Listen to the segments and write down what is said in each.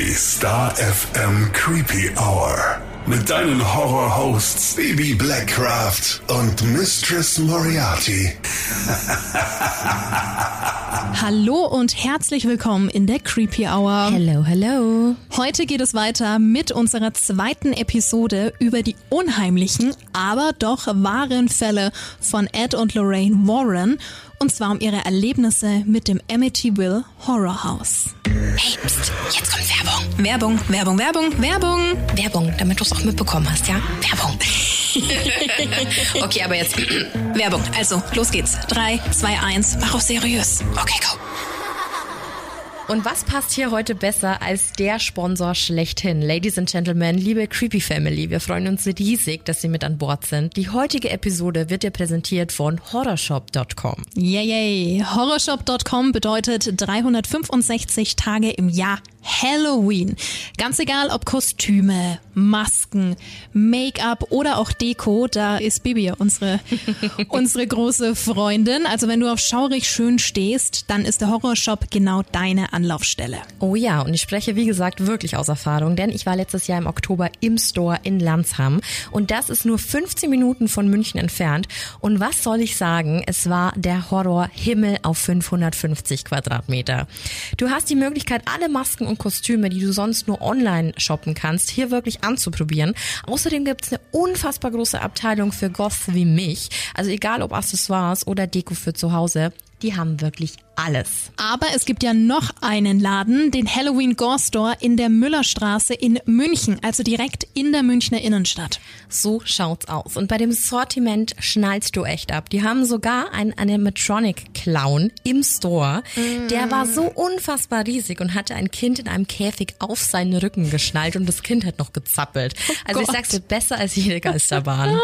Die Star FM Creepy Hour. Mit deinen Horror-Hosts Baby Blackcraft und Mistress Moriarty. Hallo und herzlich willkommen in der Creepy Hour. Hello, hello. Heute geht es weiter mit unserer zweiten Episode über die unheimlichen, aber doch wahren Fälle von Ed und Lorraine Warren. Und zwar um ihre Erlebnisse mit dem Amityville Horror House. Hey, pst, jetzt kommt Werbung. Werbung, Werbung, Werbung, Werbung. Werbung, damit du es auch mitbekommen hast, ja? Werbung. okay, aber jetzt Werbung. Also, los geht's. Drei, zwei, eins. Mach auch seriös. Okay, go. Und was passt hier heute besser als der Sponsor schlechthin? Ladies and Gentlemen, liebe Creepy Family, wir freuen uns riesig, dass Sie mit an Bord sind. Die heutige Episode wird dir präsentiert von horrorshop.com. Yay, yay. Horrorshop.com bedeutet 365 Tage im Jahr Halloween. Ganz egal ob Kostüme, Masken, Make-up oder auch Deko, da ist Bibi unsere, unsere große Freundin. Also wenn du auf schaurig schön stehst, dann ist der Horrorshop genau deine Anlaufstelle. Oh ja, und ich spreche wie gesagt wirklich aus Erfahrung, denn ich war letztes Jahr im Oktober im Store in Landsham und das ist nur 15 Minuten von München entfernt. Und was soll ich sagen? Es war der Horror Himmel auf 550 Quadratmeter. Du hast die Möglichkeit, alle Masken und Kostüme, die du sonst nur online shoppen kannst, hier wirklich anzuprobieren. Außerdem gibt es eine unfassbar große Abteilung für Goths wie mich. Also egal ob Accessoires oder Deko für zu Hause, die haben wirklich alles. Aber es gibt ja noch einen Laden, den Halloween Gore Store in der Müllerstraße in München, also direkt in der Münchner Innenstadt. So schaut's aus. Und bei dem Sortiment schnallst du echt ab. Die haben sogar einen Animatronic Clown im Store. Mm. Der war so unfassbar riesig und hatte ein Kind in einem Käfig auf seinen Rücken geschnallt und das Kind hat noch gezappelt. Oh also Gott. ich sag's dir, besser als jede Geisterbahn.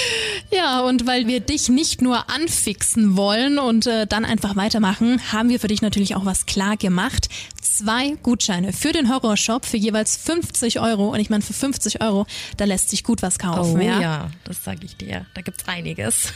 ja, und weil wir dich nicht nur anfixen wollen und äh, dann einfach weitermachen, haben wir für dich natürlich auch was klar gemacht. Zwei Gutscheine für den Horrorshop für jeweils 50 Euro. Und ich meine, für 50 Euro, da lässt sich gut was kaufen. Oh ja, ja das sage ich dir. Da gibt's einiges.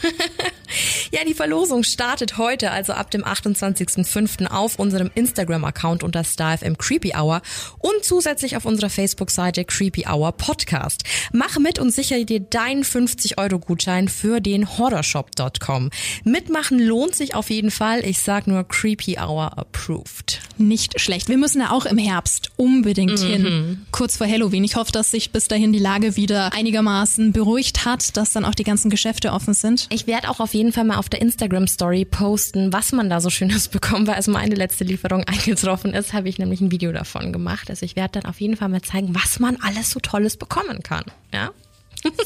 ja, die Verlosung startet heute, also ab dem 28.05. auf unserem Instagram-Account unter StarFM Creepy Hour und zusätzlich auf unserer Facebook-Seite Creepy Hour Podcast. Mach mit und sichere dir deinen 50-Euro-Gutschein für den Horrorshop.com. Mitmachen lohnt sich auf jeden Fall. Ich sag nur Creepy Hour approved. Nicht schlecht. Wir müssen ja auch im Herbst unbedingt mhm. hin. Kurz vor Halloween. Ich hoffe, dass sich bis dahin die Lage wieder einigermaßen beruhigt hat, dass dann auch die ganzen Geschäfte offen sind. Ich werde auch auf jeden Fall mal auf der Instagram Story posten, was man da so Schönes bekommt, weil als meine letzte Lieferung eingetroffen ist, habe ich nämlich ein Video davon gemacht. Also ich werde dann auf jeden Fall mal zeigen, was man alles so Tolles bekommen kann. Ja?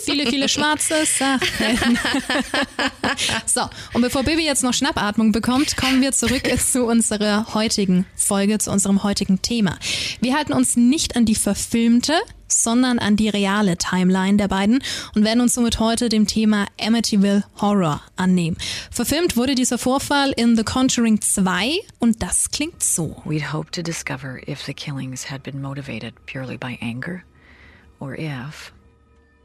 Viele, viele schwarze Sachen. so, und bevor Bibi jetzt noch Schnappatmung bekommt, kommen wir zurück zu unserer heutigen Folge, zu unserem heutigen Thema. Wir halten uns nicht an die verfilmte, sondern an die reale Timeline der beiden und werden uns somit heute dem Thema Amityville Horror annehmen. Verfilmt wurde dieser Vorfall in The Conjuring 2 und das klingt so. We'd hope to discover if the killings had been motivated purely by anger or if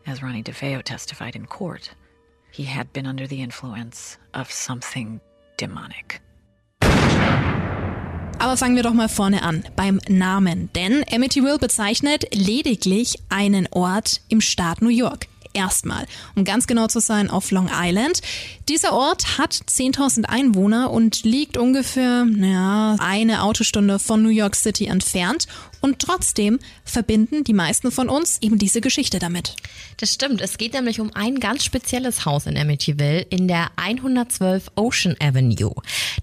As Ronnie DeFeo testified in court, he had been under the influence of something demonic. Aber fangen wir doch mal vorne an, beim Namen. Denn Amityville bezeichnet lediglich einen Ort im Staat New York erstmal. Um ganz genau zu sein, auf Long Island. Dieser Ort hat 10.000 Einwohner und liegt ungefähr, naja, eine Autostunde von New York City entfernt. Und trotzdem verbinden die meisten von uns eben diese Geschichte damit. Das stimmt. Es geht nämlich um ein ganz spezielles Haus in Amityville in der 112 Ocean Avenue.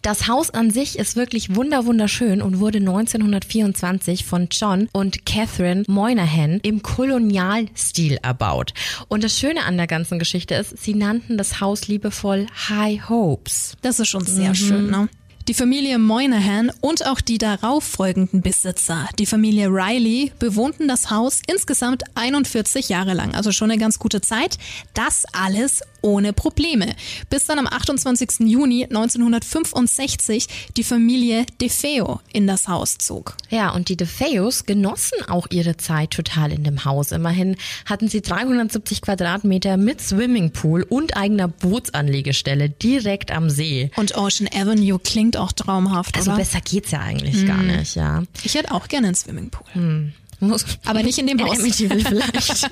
Das Haus an sich ist wirklich wunderschön und wurde 1924 von John und Catherine Moynihan im Kolonialstil erbaut. Und das Schöne an der ganzen Geschichte ist, sie nannten das Haus liebevoll High Hopes. Das ist schon sehr mhm. schön, ne? Die Familie Moynihan und auch die darauf folgenden Besitzer, die Familie Riley, bewohnten das Haus insgesamt 41 Jahre lang, also schon eine ganz gute Zeit. Das alles ohne Probleme. Bis dann am 28. Juni 1965 die Familie DeFeo in das Haus zog. Ja, und die DeFeos genossen auch ihre Zeit total in dem Haus. Immerhin hatten sie 370 Quadratmeter mit Swimmingpool und eigener Bootsanlegestelle direkt am See. Und Ocean Avenue klingt klingt auch traumhaft, Also oder? besser geht's ja eigentlich gar nicht, ja. Ich hätte auch gerne einen Swimmingpool. Muss, Aber nicht in dem in Haus. Amityville vielleicht.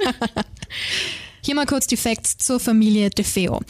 Hier mal kurz die Facts zur Familie DeFeo.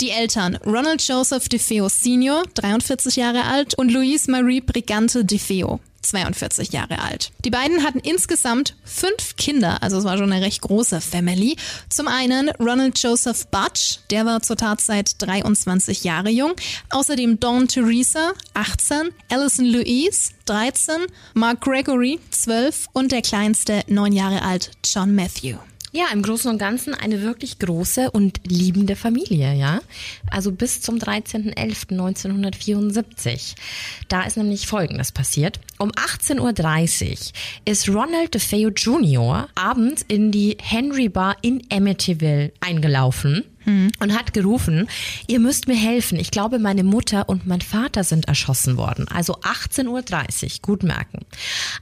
Die Eltern Ronald Joseph DeFeo Sr., 43 Jahre alt, und Louise Marie Brigante DeFeo, 42 Jahre alt. Die beiden hatten insgesamt fünf Kinder, also es war schon eine recht große Family. Zum einen Ronald Joseph Butch, der war zur Tatzeit 23 Jahre jung. Außerdem Dawn Teresa, 18, Alison Louise, 13, Mark Gregory, 12 und der kleinste, 9 Jahre alt, John Matthew. Ja, im Großen und Ganzen eine wirklich große und liebende Familie, ja. Also bis zum 13.11.1974. Da ist nämlich Folgendes passiert. Um 18.30 Uhr ist Ronald DeFeo Jr. abends in die Henry Bar in Amityville eingelaufen und hat gerufen, ihr müsst mir helfen. Ich glaube, meine Mutter und mein Vater sind erschossen worden. Also 18.30 Uhr, gut merken.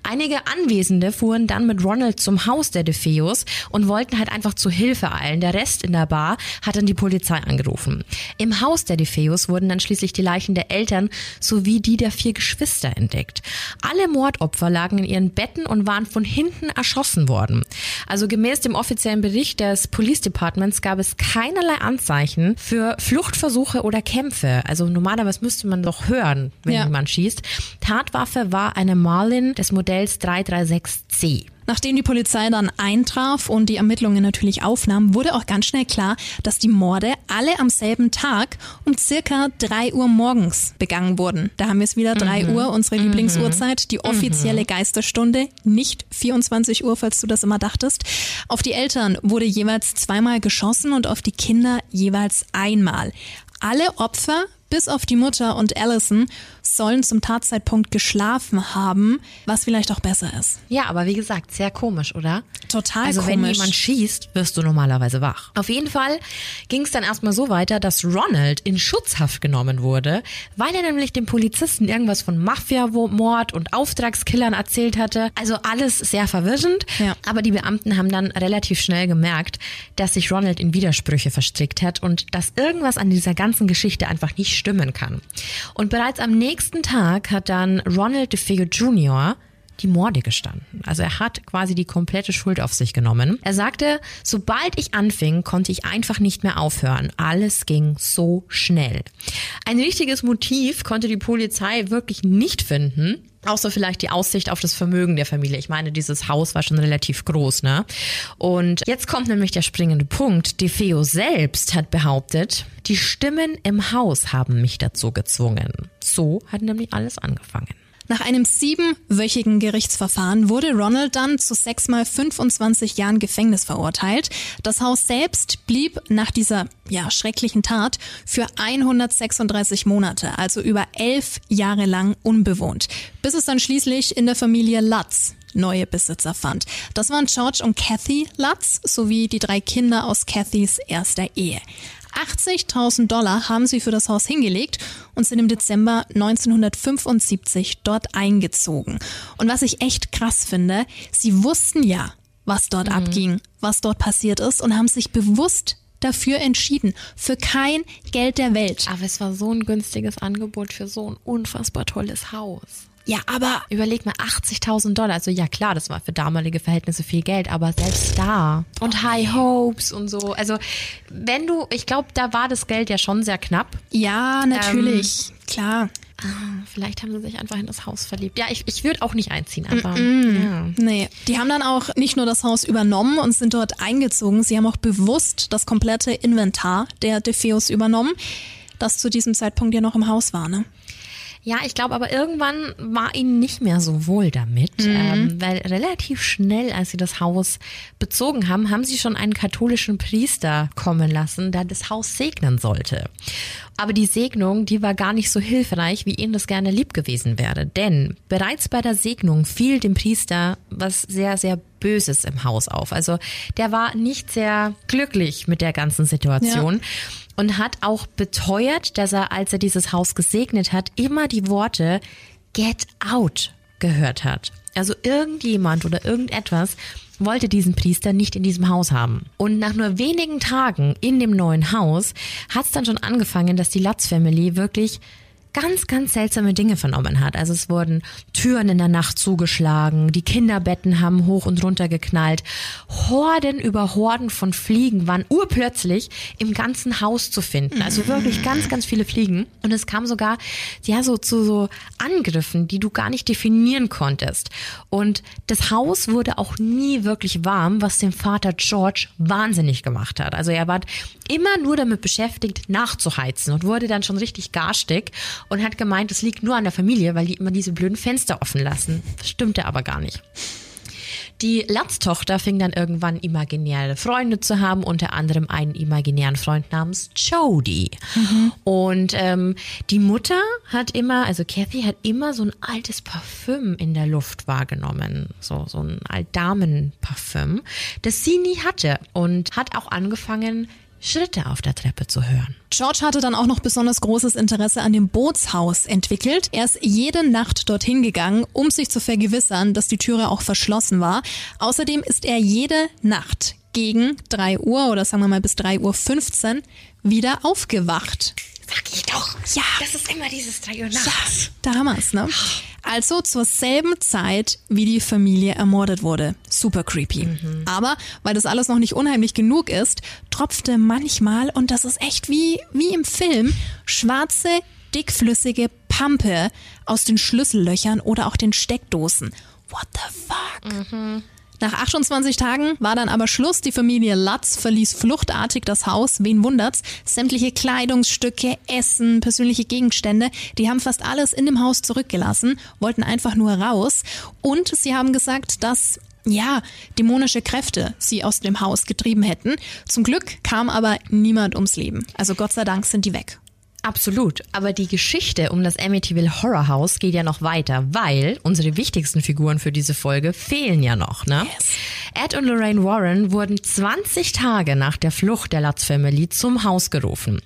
Einige Anwesende fuhren dann mit Ronald zum Haus der DeFeos und wollten halt einfach zu Hilfe eilen. Der Rest in der Bar hat dann die Polizei angerufen. Im Haus der DeFeos wurden dann schließlich die Leichen der Eltern sowie die der vier Geschwister entdeckt. Alle Mordopfer lagen in ihren Betten und waren von hinten erschossen worden. Also gemäß dem offiziellen Bericht des Police Departments gab es keinerlei Anzeichen für Fluchtversuche oder Kämpfe. Also normalerweise müsste man doch hören, wenn Ja. jemand schießt. Tatwaffe war eine Marlin des Modells 336C. Nachdem die Polizei dann eintraf und die Ermittlungen natürlich aufnahm, wurde auch ganz schnell klar, dass die Morde alle am selben Tag um circa 3 Uhr morgens begangen wurden. Da haben wir es wieder, 3 Uhr, unsere Lieblingsuhrzeit, die offizielle Geisterstunde, nicht 24 Uhr, falls du das immer dachtest. Auf die Eltern wurde jeweils zweimal geschossen und auf die Kinder jeweils einmal. Alle Opfer bis auf die Mutter und Allison sollen zum Tatzeitpunkt geschlafen haben, was vielleicht auch besser ist. Ja, aber wie gesagt, sehr komisch, oder? Total also wenn komisch. jemand schießt, wirst du normalerweise wach. Auf jeden Fall ging es dann erstmal so weiter, dass Ronald in Schutzhaft genommen wurde, weil er nämlich dem Polizisten irgendwas von Mafia-Mord und Auftragskillern erzählt hatte. Also alles sehr verwirrend. Ja. Aber die Beamten haben dann relativ schnell gemerkt, dass sich Ronald in Widersprüche verstrickt hat und dass irgendwas an dieser ganzen Geschichte einfach nicht stimmen kann. Und bereits am nächsten Tag hat dann Ronald DeFeo Jr die Morde gestanden. Also er hat quasi die komplette Schuld auf sich genommen. Er sagte, sobald ich anfing, konnte ich einfach nicht mehr aufhören. Alles ging so schnell. Ein richtiges Motiv konnte die Polizei wirklich nicht finden. Außer vielleicht die Aussicht auf das Vermögen der Familie. Ich meine, dieses Haus war schon relativ groß, ne? Und jetzt kommt nämlich der springende Punkt. DeFeo selbst hat behauptet, die Stimmen im Haus haben mich dazu gezwungen. So hat nämlich alles angefangen. Nach einem siebenwöchigen Gerichtsverfahren wurde Ronald dann zu sechsmal 25 Jahren Gefängnis verurteilt. Das Haus selbst blieb nach dieser ja, schrecklichen Tat für 136 Monate, also über elf Jahre lang unbewohnt, bis es dann schließlich in der Familie Lutz neue Besitzer fand. Das waren George und Kathy Lutz sowie die drei Kinder aus Kathys erster Ehe. 80.000 Dollar haben sie für das Haus hingelegt und sind im Dezember 1975 dort eingezogen. Und was ich echt krass finde, sie wussten ja, was dort abging, was dort passiert ist und haben sich bewusst dafür entschieden. Für kein Geld der Welt. Aber es war so ein günstiges Angebot für so ein unfassbar tolles Haus. Ja, aber Überleg mal, 80.000 Dollar. Also ja klar, das war für damalige Verhältnisse viel Geld, aber selbst da. Und High Hopes und so. Also wenn du, ich glaube, da war das Geld ja schon sehr knapp. ja, natürlich. Klar. Vielleicht haben sie sich einfach in das Haus verliebt. Ja, ich, ich würde auch nicht einziehen, aber ja. Nee, die haben dann auch nicht nur das Haus übernommen und sind dort eingezogen, sie haben auch bewusst das komplette Inventar der DeFeos übernommen, das zu diesem Zeitpunkt ja noch im Haus war, ne? Ja, ich glaube aber irgendwann war ihnen nicht mehr so wohl damit, ähm, weil relativ schnell, als sie das Haus bezogen haben, haben sie schon einen katholischen Priester kommen lassen, der das Haus segnen sollte. Aber die Segnung, die war gar nicht so hilfreich, wie ihnen das gerne lieb gewesen wäre. Denn bereits bei der Segnung fiel dem Priester was sehr, sehr Böses im Haus auf. Also der war nicht sehr glücklich mit der ganzen Situation und hat auch beteuert, dass er, als er dieses Haus gesegnet hat, immer die Worte Get out gehört hat. Also irgendjemand oder irgendetwas wollte diesen Priester nicht in diesem Haus haben. Und nach nur wenigen Tagen in dem neuen Haus hat es dann schon angefangen, dass die Lutz Family wirklich ganz, ganz seltsame Dinge vernommen hat. Also es wurden Türen in der Nacht zugeschlagen, die Kinderbetten haben hoch und runter geknallt, Horden über Horden von Fliegen waren urplötzlich im ganzen Haus zu finden. Also wirklich ganz, ganz viele Fliegen. Und es kam sogar, ja, so zu so Angriffen, die du gar nicht definieren konntest. Und das Haus wurde auch nie wirklich warm, was den Vater George wahnsinnig gemacht hat. Also er war immer nur damit beschäftigt, nachzuheizen und wurde dann schon richtig garstig und hat gemeint, es liegt nur an der Familie, weil die immer diese blöden Fenster offen lassen. Das stimmte aber gar nicht. Die Latz-Tochter fing dann irgendwann imaginäre Freunde zu haben, unter anderem einen imaginären Freund namens Jody. Mhm. Und ähm, die Mutter hat immer, also Kathy hat immer so ein altes Parfüm in der Luft wahrgenommen, so so ein Altdamenparfüm, das sie nie hatte und hat auch angefangen Schritte auf der Treppe zu hören. George hatte dann auch noch besonders großes Interesse an dem Bootshaus entwickelt. Er ist jede Nacht dorthin gegangen, um sich zu vergewissern, dass die Türe auch verschlossen war. Außerdem ist er jede Nacht gegen 3 Uhr oder sagen wir mal bis 3 Uhr 15 wieder aufgewacht. Sag ich doch. Ja. Das ist immer dieses 3 Uhr nachts. Ja, damals, ne? Also zur selben Zeit, wie die Familie ermordet wurde. Super creepy. Mhm. Aber weil das alles noch nicht unheimlich genug ist, tropfte manchmal, und das ist echt wie, wie im Film, schwarze, dickflüssige Pampe aus den Schlüssellöchern oder auch den Steckdosen. What the fuck? Mhm. Nach 28 Tagen war dann aber Schluss. Die Familie Lutz verließ fluchtartig das Haus. Wen wundert's? Sämtliche Kleidungsstücke, Essen, persönliche Gegenstände, die haben fast alles in dem Haus zurückgelassen, wollten einfach nur raus. Und sie haben gesagt, dass ja, dämonische Kräfte sie aus dem Haus getrieben hätten. Zum Glück kam aber niemand ums Leben. Also Gott sei Dank sind die weg. Absolut. Aber die Geschichte um das Amityville Horror House geht ja noch weiter, weil unsere wichtigsten Figuren für diese Folge fehlen ja noch, ne? Yes. Ed und Lorraine Warren wurden 20 Tage nach der Flucht der Lutz Family zum Haus gerufen.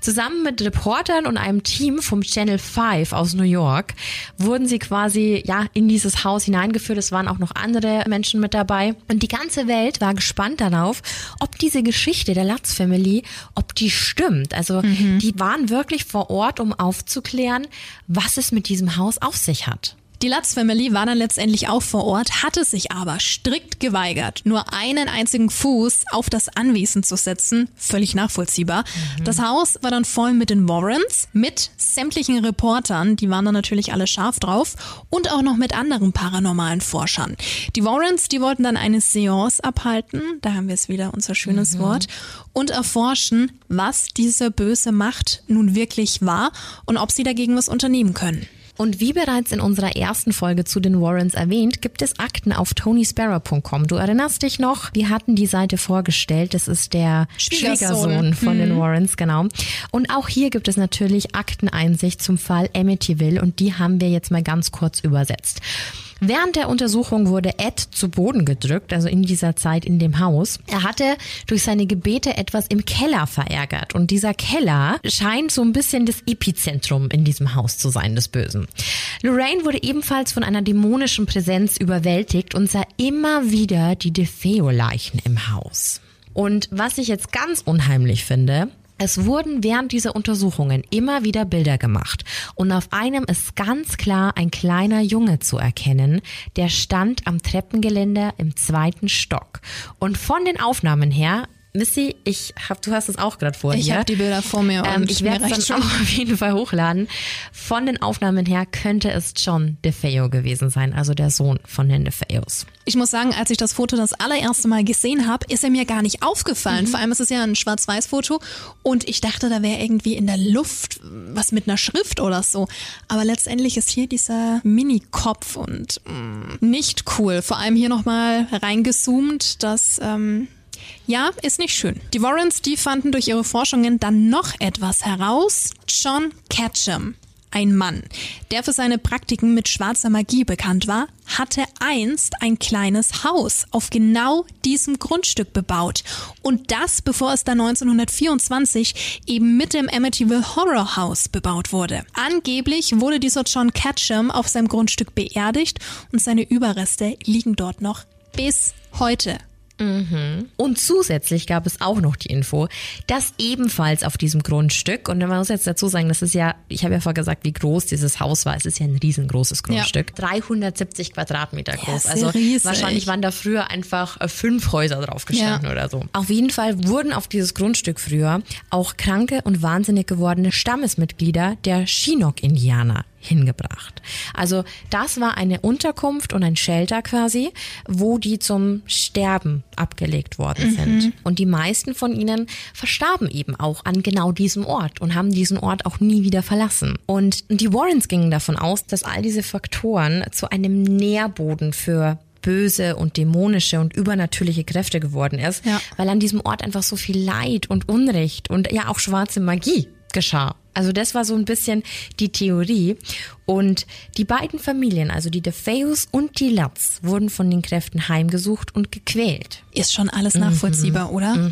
Zusammen mit Reportern und einem Team vom Channel 5 aus New York wurden sie quasi, ja, in dieses Haus hineingeführt. Es waren auch noch andere Menschen mit dabei. Und die ganze Welt war gespannt darauf, ob diese Geschichte der Lutz Family, ob die stimmt. Also, mhm. die waren wirklich wirklich vor Ort, um aufzuklären, was es mit diesem Haus auf sich hat. Die Lutz Family war dann letztendlich auch vor Ort, hatte sich aber strikt geweigert, nur einen einzigen Fuß auf das Anwesen zu setzen. Völlig nachvollziehbar. Mhm. Das Haus war dann voll mit den Warrens, mit sämtlichen Reportern, die waren dann natürlich alle scharf drauf, und auch noch mit anderen paranormalen Forschern. Die Warrens, die wollten dann eine Seance abhalten, da haben wir es wieder, unser schönes mhm. Wort, und erforschen, was diese böse Macht nun wirklich war und ob sie dagegen was unternehmen können. Und wie bereits in unserer ersten Folge zu den Warrens erwähnt, gibt es Akten auf tonysparrow.com. Du erinnerst dich noch? Wir hatten die Seite vorgestellt. Das ist der Schwiegersohn von mhm. den Warrens, genau. Und auch hier gibt es natürlich Akteneinsicht zum Fall Amityville und die haben wir jetzt mal ganz kurz übersetzt. Während der Untersuchung wurde Ed zu Boden gedrückt, also in dieser Zeit in dem Haus. Er hatte durch seine Gebete etwas im Keller verärgert und dieser Keller scheint so ein bisschen das Epizentrum in diesem Haus zu sein, des Bösen. Lorraine wurde ebenfalls von einer dämonischen Präsenz überwältigt und sah immer wieder die DeFeo-Leichen im Haus. Und was ich jetzt ganz unheimlich finde, es wurden während dieser Untersuchungen immer wieder Bilder gemacht und auf einem ist ganz klar ein kleiner Junge zu erkennen, der stand am Treppengeländer im zweiten Stock. Und von den Aufnahmen her Missy, ich hab, du hast es auch gerade vor ich habe die Bilder vor mir ähm, und ich werde es dann auch auf jeden Fall hochladen. Von den Aufnahmen her könnte es John DeFeo gewesen sein, also der Sohn von den DeFeos. Ich muss sagen, als ich das Foto das allererste Mal gesehen habe, ist er mir gar nicht aufgefallen. Mhm. Vor allem ist es ja ein Schwarz-Weiß-Foto und ich dachte, da wäre irgendwie in der Luft was mit einer Schrift oder so. Aber letztendlich ist hier dieser Mini-Kopf und mh, mm, nicht cool. Vor allem hier nochmal reingezoomt, dass ähm, ja, ist nicht schön. Die Warrens, die fanden durch ihre Forschungen dann noch etwas heraus. John Ketchum, ein Mann, der für seine Praktiken mit schwarzer Magie bekannt war, hatte einst ein kleines Haus auf genau diesem Grundstück bebaut. Und das, bevor es dann 1924 eben mit dem Amityville Horror House bebaut wurde. Angeblich wurde dieser John Ketchum auf seinem Grundstück beerdigt und seine Überreste liegen dort noch bis heute. Und zusätzlich gab es auch noch die Info, dass ebenfalls auf diesem Grundstück, und man muss jetzt dazu sagen, das ist ja, ich habe ja vorher gesagt, wie groß dieses Haus war. Es ist ja ein riesengroßes Grundstück. 370 Quadratmeter groß. sehr also riesig. wahrscheinlich waren da früher einfach äh, fünf Häuser drauf gestanden oder so. Auf jeden Fall wurden auf dieses Grundstück früher auch kranke und wahnsinnig gewordene Stammesmitglieder der Chinook-Indianer hingebracht. Also das war eine Unterkunft und ein Shelter quasi, wo die zum Sterben abgelegt worden sind. Und die meisten von ihnen verstarben eben auch an genau diesem Ort und haben diesen Ort auch nie wieder verlassen. Und die Warrens gingen davon aus, dass all diese Faktoren zu einem Nährboden für böse und dämonische und übernatürliche Kräfte geworden ist, Ja. weil an diesem Ort einfach so viel Leid und Unrecht und ja auch schwarze Magie geschah. Also das war so ein bisschen die Theorie. Und die beiden Familien, also die DeFeus und die Lutz, wurden von den Kräften heimgesucht und gequält. Ist schon alles nachvollziehbar, oder?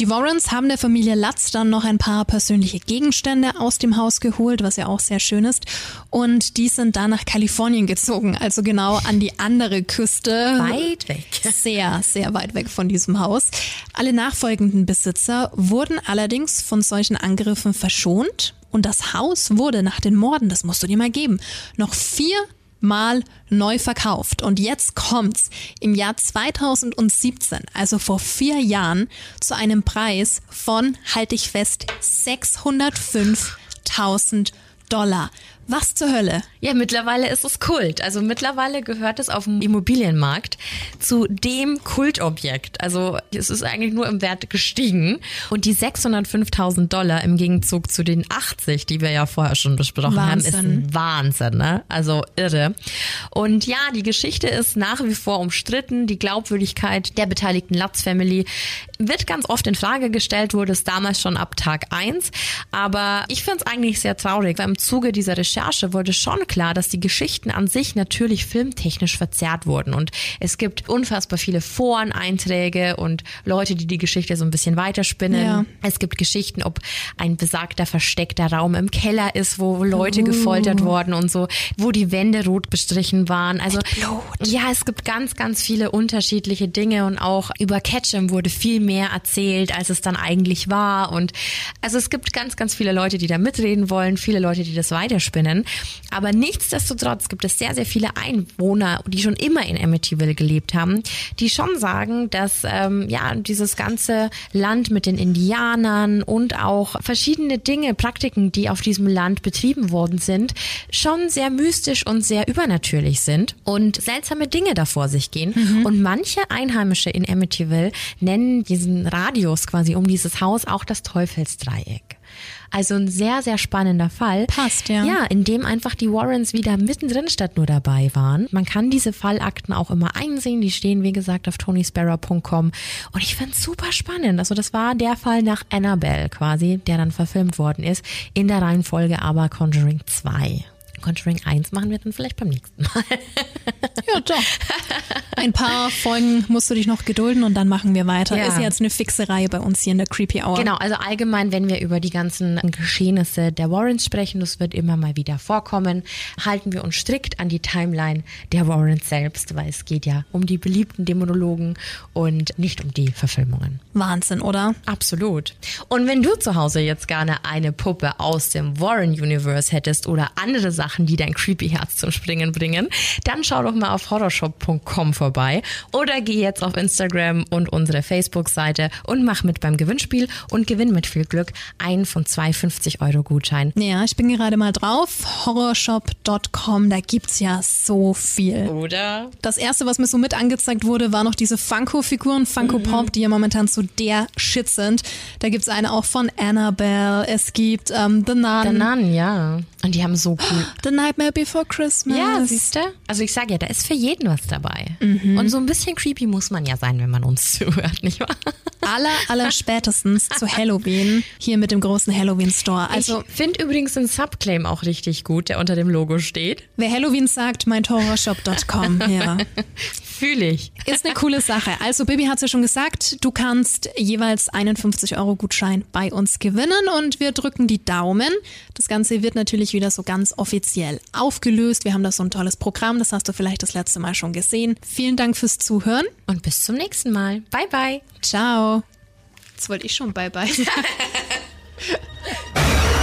Die Warrens haben der Familie Lutz dann noch ein paar persönliche Gegenstände aus dem Haus geholt, was ja auch sehr schön ist. Und die sind dann nach Kalifornien gezogen, also genau an die andere Küste. Weit weg. Sehr, sehr weit weg von diesem Haus. Alle nachfolgenden Besitzer wurden allerdings von solchen Angriffen verschont. Und das Haus wurde nach den Morden, das musst du dir mal geben, noch viermal neu verkauft. Und jetzt kommt's im Jahr 2017, also vor vier Jahren, zu einem Preis von, halte ich fest, 605.000 Dollar. Was zur Hölle? Ja, mittlerweile ist es Kult. Also mittlerweile gehört es auf dem Immobilienmarkt zu dem Kultobjekt. Also es ist eigentlich nur im Wert gestiegen. Und die 605.000 Dollar im Gegenzug zu den 80, die wir ja vorher schon besprochen haben, ist Wahnsinn. ein Wahnsinn, ne? Also irre. Und ja, die Geschichte ist nach wie vor umstritten. Die Glaubwürdigkeit der beteiligten Lutz Family wird ganz oft in Frage gestellt, wurde es damals schon ab Tag eins. Aber ich finde es eigentlich sehr traurig, weil im Zuge dieser Recherche wurde schon klar, dass die Geschichten an sich natürlich filmtechnisch verzerrt wurden. Und es gibt unfassbar viele Foreneinträge und Leute, die die Geschichte so ein bisschen weiterspinnen. Ja. Es gibt Geschichten, ob ein besagter versteckter Raum im Keller ist, wo Leute gefoltert wurden und so, wo die Wände rot bestrichen waren. Also ja, es gibt ganz, ganz viele unterschiedliche Dinge und auch über Ketchum wurde viel mehr erzählt, als es dann eigentlich war. Und also es gibt ganz, ganz viele Leute, die da mitreden wollen, viele Leute, die das weiterspinnen. Aber nichtsdestotrotz gibt es sehr, sehr viele Einwohner, die schon immer in Amityville gelebt haben, die schon sagen, dass ähm, ja dieses ganze Land mit den Indianern und auch verschiedene Dinge, Praktiken, die auf diesem Land betrieben worden sind, schon sehr mystisch und sehr übernatürlich sind und seltsame Dinge da vor sich gehen. Und manche Einheimische in Amityville nennen diesen Radius quasi um dieses Haus auch das Teufelsdreieck. Also ein sehr, sehr spannender Fall. Passt, ja. Ja, in dem einfach die Warrens wieder mittendrin statt nur dabei waren. Man kann diese Fallakten auch immer einsehen. Die stehen, wie gesagt, auf tonysparrow.com. Und ich find's super spannend. Also das war der Fall nach Annabelle quasi, der dann verfilmt worden ist. In der Reihenfolge aber Conjuring 2. Conjuring 1 machen wir dann vielleicht beim nächsten Mal. Ja, doch. Ein paar Folgen musst du dich noch gedulden und dann machen wir weiter. Ja. Ist jetzt eine fixe Reihe bei uns hier in der Creepy Hour. Genau, also allgemein, wenn wir über die ganzen Geschehnisse der Warrens sprechen, das wird immer mal wieder vorkommen, halten wir uns strikt an die Timeline der Warrens selbst, weil es geht ja um die beliebten Dämonologen und nicht um die Verfilmungen. Wahnsinn, oder? Absolut. Und wenn du zu Hause jetzt gerne eine Puppe aus dem Warren Universe hättest oder andere Sachen, die dein creepy Herz zum Springen bringen, dann schau doch mal auf horrorshop.com vorbei oder geh jetzt auf Instagram und unsere Facebook-Seite und mach mit beim Gewinnspiel und gewinn mit viel Glück einen von zwei 50 Euro Gutschein. Ja, ich bin gerade mal drauf. Horrorshop.com, da gibt's ja so viel. Oder? Das erste, was mir so mit angezeigt wurde, war noch diese Funko-Figuren, Funko Pop, die ja momentan so der Shit sind. Da gibt's eine auch von Annabelle, es gibt ähm, The Nun, The Nun, ja. Und die haben so cool. The Nightmare Before Christmas. Ja, siehst du? Also ich sage ja, da ist für jeden was dabei. Und so ein bisschen creepy muss man ja sein, wenn man uns zuhört, nicht wahr? aller, aller spätestens zu Halloween hier mit dem großen Halloween Store. Also, ich finde übrigens den Subclaim auch richtig gut, der unter dem Logo steht. wer Halloween sagt, meint horrorshop.com. Ja. Fühle ich. Ist eine coole Sache. Also Bibi hat es ja schon gesagt, du kannst jeweils einen 50-Euro-Gutschein bei uns gewinnen und wir drücken die Daumen. Das Ganze wird natürlich wieder so ganz offiziell aufgelöst. Wir haben da so ein tolles Programm, das hast du vielleicht das letzte Mal schon gesehen. Vielen Dank fürs Zuhören. Und bis zum nächsten Mal. Bye, bye. Ciao. Jetzt wollte ich schon bye bye.